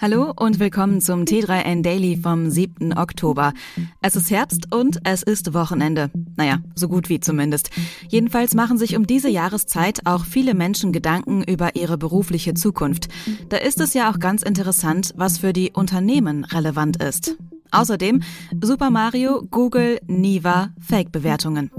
Hallo und willkommen zum T3N Daily vom 7. Oktober. Es ist Herbst und es ist Wochenende. Naja, so gut wie zumindest. Jedenfalls machen sich um diese Jahreszeit auch viele Menschen Gedanken über ihre berufliche Zukunft. Da ist es ja auch ganz interessant, was für die Unternehmen relevant ist. Außerdem Super Mario, Google, Niva, Fake-Bewertungen.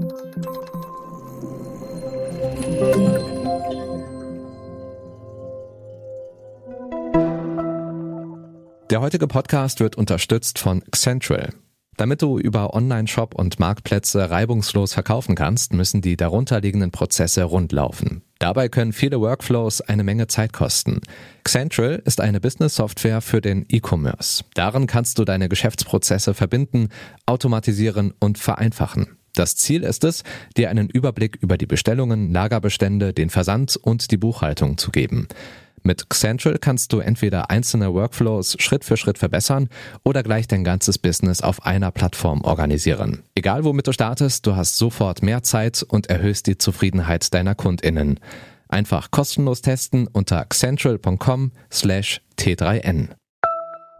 Der heutige Podcast wird unterstützt von Central. Damit du über Online-Shop und Marktplätze reibungslos verkaufen kannst, müssen die darunterliegenden Prozesse rundlaufen. Dabei können viele Workflows eine Menge Zeit kosten. Central ist eine Business-Software für den E-Commerce. Darin kannst du deine Geschäftsprozesse verbinden, automatisieren und vereinfachen. Das Ziel ist es, dir einen Überblick über die Bestellungen, Lagerbestände, den Versand und die Buchhaltung zu geben. Mit Xentral kannst du entweder einzelne Workflows Schritt für Schritt verbessern oder gleich dein ganzes Business auf einer Plattform organisieren. Egal womit du startest, du hast sofort mehr Zeit und erhöhst die Zufriedenheit deiner KundInnen. Einfach kostenlos testen unter central.com slash t3n.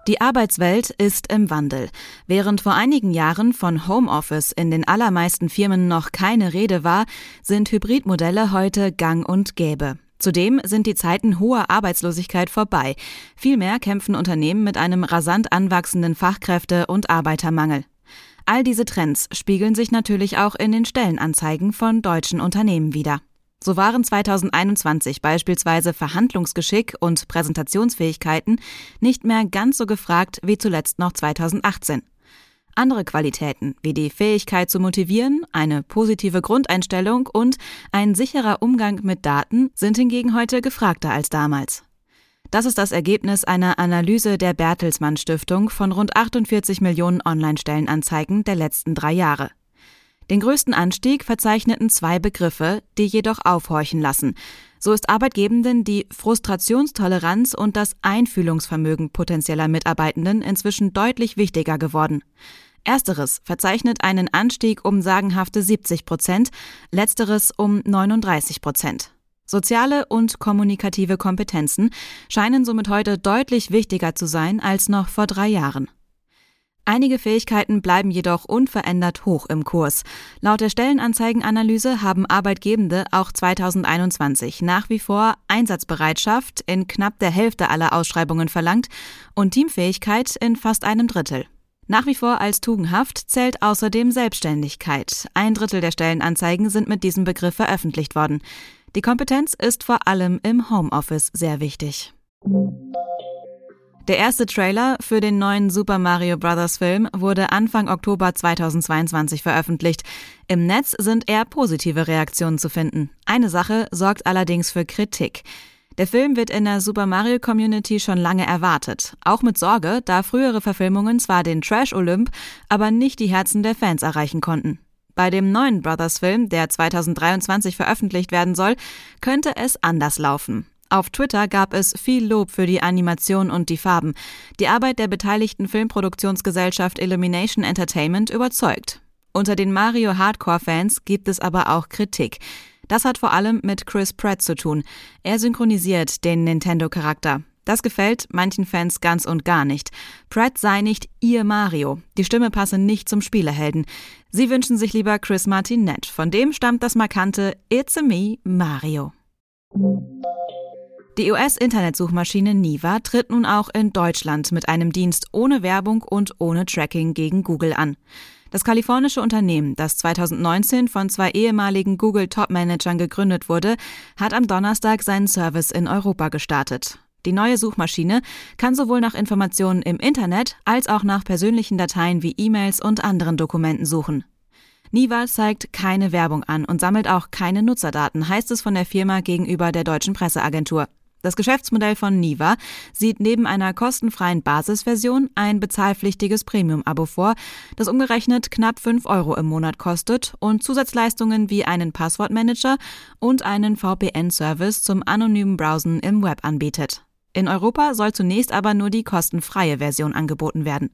Die Arbeitswelt ist im Wandel. Während vor einigen Jahren von Homeoffice in den allermeisten Firmen noch keine Rede war, sind Hybridmodelle heute gang und gäbe. Zudem sind die Zeiten hoher Arbeitslosigkeit vorbei. Vielmehr kämpfen Unternehmen mit einem rasant anwachsenden Fachkräfte- und Arbeitermangel. All diese Trends spiegeln sich natürlich auch in den Stellenanzeigen von deutschen Unternehmen wider. So waren 2021 beispielsweise Verhandlungsgeschick und Präsentationsfähigkeiten nicht mehr ganz so gefragt wie zuletzt noch 2018. Andere Qualitäten wie die Fähigkeit zu motivieren, eine positive Grundeinstellung und ein sicherer Umgang mit Daten sind hingegen heute gefragter als damals. Das ist das Ergebnis einer Analyse der Bertelsmann Stiftung von rund 48 Millionen Online-Stellenanzeigen der letzten drei Jahre. Den größten Anstieg verzeichneten zwei Begriffe, die jedoch aufhorchen lassen. So ist Arbeitgebenden die Frustrationstoleranz und das Einfühlungsvermögen potenzieller Mitarbeitenden inzwischen deutlich wichtiger geworden. Ersteres verzeichnet einen Anstieg um sagenhafte 70 Prozent, letzteres um 39 Prozent. Soziale und kommunikative Kompetenzen scheinen somit heute deutlich wichtiger zu sein als noch vor drei Jahren. Einige Fähigkeiten bleiben jedoch unverändert hoch im Kurs. Laut der Stellenanzeigenanalyse haben Arbeitgebende auch 2021 nach wie vor Einsatzbereitschaft in knapp der Hälfte aller Ausschreibungen verlangt und Teamfähigkeit in fast einem Drittel. Nach wie vor als tugendhaft zählt außerdem Selbstständigkeit. Ein Drittel der Stellenanzeigen sind mit diesem Begriff veröffentlicht worden. Die Kompetenz ist vor allem im Homeoffice sehr wichtig. Der erste Trailer für den neuen Super Mario Bros. Film wurde Anfang Oktober 2022 veröffentlicht. Im Netz sind eher positive Reaktionen zu finden. Eine Sache sorgt allerdings für Kritik. Der Film wird in der Super Mario Community schon lange erwartet. Auch mit Sorge, da frühere Verfilmungen zwar den Trash-Olymp, aber nicht die Herzen der Fans erreichen konnten. Bei dem neuen Brothers-Film, der 2023 veröffentlicht werden soll, könnte es anders laufen. Auf Twitter gab es viel Lob für die Animation und die Farben. Die Arbeit der beteiligten Filmproduktionsgesellschaft Illumination Entertainment überzeugt. Unter den Mario Hardcore-Fans gibt es aber auch Kritik. Das hat vor allem mit Chris Pratt zu tun. Er synchronisiert den Nintendo-Charakter. Das gefällt manchen Fans ganz und gar nicht. Pratt sei nicht ihr Mario. Die Stimme passe nicht zum Spielehelden. Sie wünschen sich lieber Chris Martinet. Von dem stammt das markante It's a me, Mario. Die US-Internetsuchmaschine Niva tritt nun auch in Deutschland mit einem Dienst ohne Werbung und ohne Tracking gegen Google an. Das kalifornische Unternehmen, das 2019 von zwei ehemaligen Google-Top-Managern gegründet wurde, hat am Donnerstag seinen Service in Europa gestartet. Die neue Suchmaschine kann sowohl nach Informationen im Internet als auch nach persönlichen Dateien wie E-Mails und anderen Dokumenten suchen. Niva zeigt keine Werbung an und sammelt auch keine Nutzerdaten, heißt es von der Firma gegenüber der deutschen Presseagentur. Das Geschäftsmodell von Niva sieht neben einer kostenfreien Basisversion ein bezahlpflichtiges Premium-Abo vor, das umgerechnet knapp 5 Euro im Monat kostet und Zusatzleistungen wie einen Passwortmanager und einen VPN-Service zum anonymen Browsen im Web anbietet. In Europa soll zunächst aber nur die kostenfreie Version angeboten werden.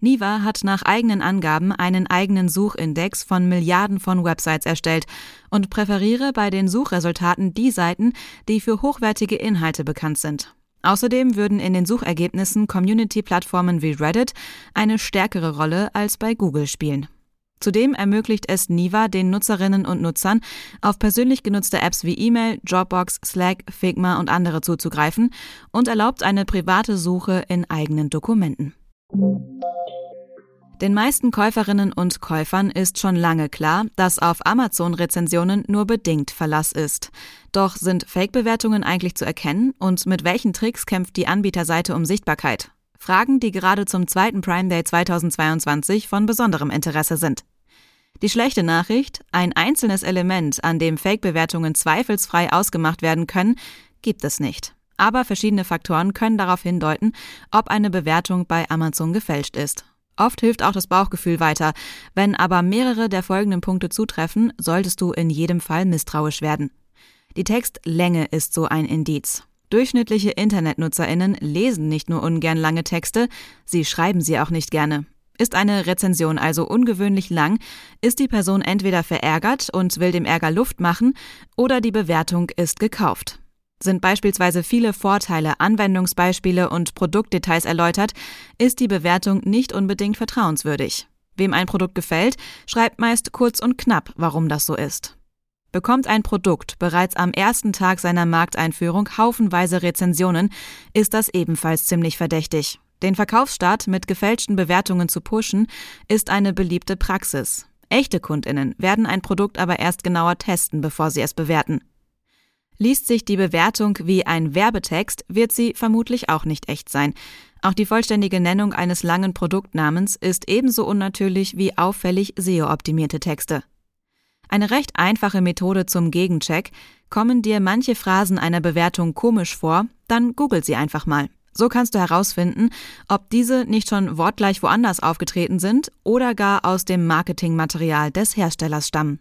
Niva hat nach eigenen Angaben einen eigenen Suchindex von Milliarden von Websites erstellt und präferiere bei den Suchresultaten die Seiten, die für hochwertige Inhalte bekannt sind. Außerdem würden in den Suchergebnissen Community-Plattformen wie Reddit eine stärkere Rolle als bei Google spielen. Zudem ermöglicht es Niva den Nutzerinnen und Nutzern, auf persönlich genutzte Apps wie E-Mail, Dropbox, Slack, Figma und andere zuzugreifen und erlaubt eine private Suche in eigenen Dokumenten. Den meisten Käuferinnen und Käufern ist schon lange klar, dass auf Amazon-Rezensionen nur bedingt Verlass ist. Doch sind Fake-Bewertungen eigentlich zu erkennen und mit welchen Tricks kämpft die Anbieterseite um Sichtbarkeit? Fragen, die gerade zum zweiten Prime Day 2022 von besonderem Interesse sind. Die schlechte Nachricht, ein einzelnes Element, an dem Fake-Bewertungen zweifelsfrei ausgemacht werden können, gibt es nicht. Aber verschiedene Faktoren können darauf hindeuten, ob eine Bewertung bei Amazon gefälscht ist. Oft hilft auch das Bauchgefühl weiter. Wenn aber mehrere der folgenden Punkte zutreffen, solltest du in jedem Fall misstrauisch werden. Die Textlänge ist so ein Indiz. Durchschnittliche Internetnutzerinnen lesen nicht nur ungern lange Texte, sie schreiben sie auch nicht gerne. Ist eine Rezension also ungewöhnlich lang, ist die Person entweder verärgert und will dem Ärger Luft machen, oder die Bewertung ist gekauft. Sind beispielsweise viele Vorteile, Anwendungsbeispiele und Produktdetails erläutert, ist die Bewertung nicht unbedingt vertrauenswürdig. Wem ein Produkt gefällt, schreibt meist kurz und knapp, warum das so ist. Bekommt ein Produkt bereits am ersten Tag seiner Markteinführung haufenweise Rezensionen, ist das ebenfalls ziemlich verdächtig. Den Verkaufsstart mit gefälschten Bewertungen zu pushen, ist eine beliebte Praxis. Echte Kundinnen werden ein Produkt aber erst genauer testen, bevor sie es bewerten. Liest sich die Bewertung wie ein Werbetext, wird sie vermutlich auch nicht echt sein. Auch die vollständige Nennung eines langen Produktnamens ist ebenso unnatürlich wie auffällig SEO-optimierte Texte. Eine recht einfache Methode zum Gegencheck. Kommen dir manche Phrasen einer Bewertung komisch vor, dann google sie einfach mal. So kannst du herausfinden, ob diese nicht schon wortgleich woanders aufgetreten sind oder gar aus dem Marketingmaterial des Herstellers stammen.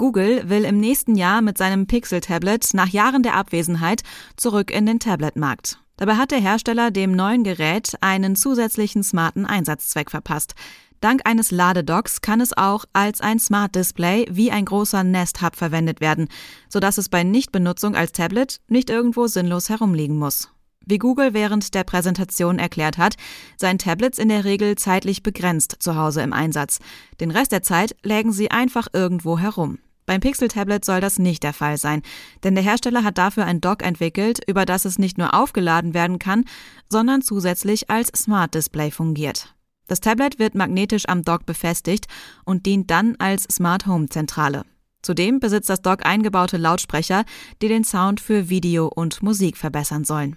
Google will im nächsten Jahr mit seinem Pixel-Tablet nach Jahren der Abwesenheit zurück in den Tablet-Markt. Dabei hat der Hersteller dem neuen Gerät einen zusätzlichen smarten Einsatzzweck verpasst. Dank eines Ladedocks kann es auch als ein Smart Display wie ein großer Nest Hub verwendet werden, sodass es bei Nichtbenutzung als Tablet nicht irgendwo sinnlos herumliegen muss. Wie Google während der Präsentation erklärt hat, seien Tablets in der Regel zeitlich begrenzt zu Hause im Einsatz. Den Rest der Zeit lägen sie einfach irgendwo herum. Beim Pixel-Tablet soll das nicht der Fall sein, denn der Hersteller hat dafür ein Dock entwickelt, über das es nicht nur aufgeladen werden kann, sondern zusätzlich als Smart Display fungiert. Das Tablet wird magnetisch am Dock befestigt und dient dann als Smart Home Zentrale. Zudem besitzt das Dock eingebaute Lautsprecher, die den Sound für Video und Musik verbessern sollen.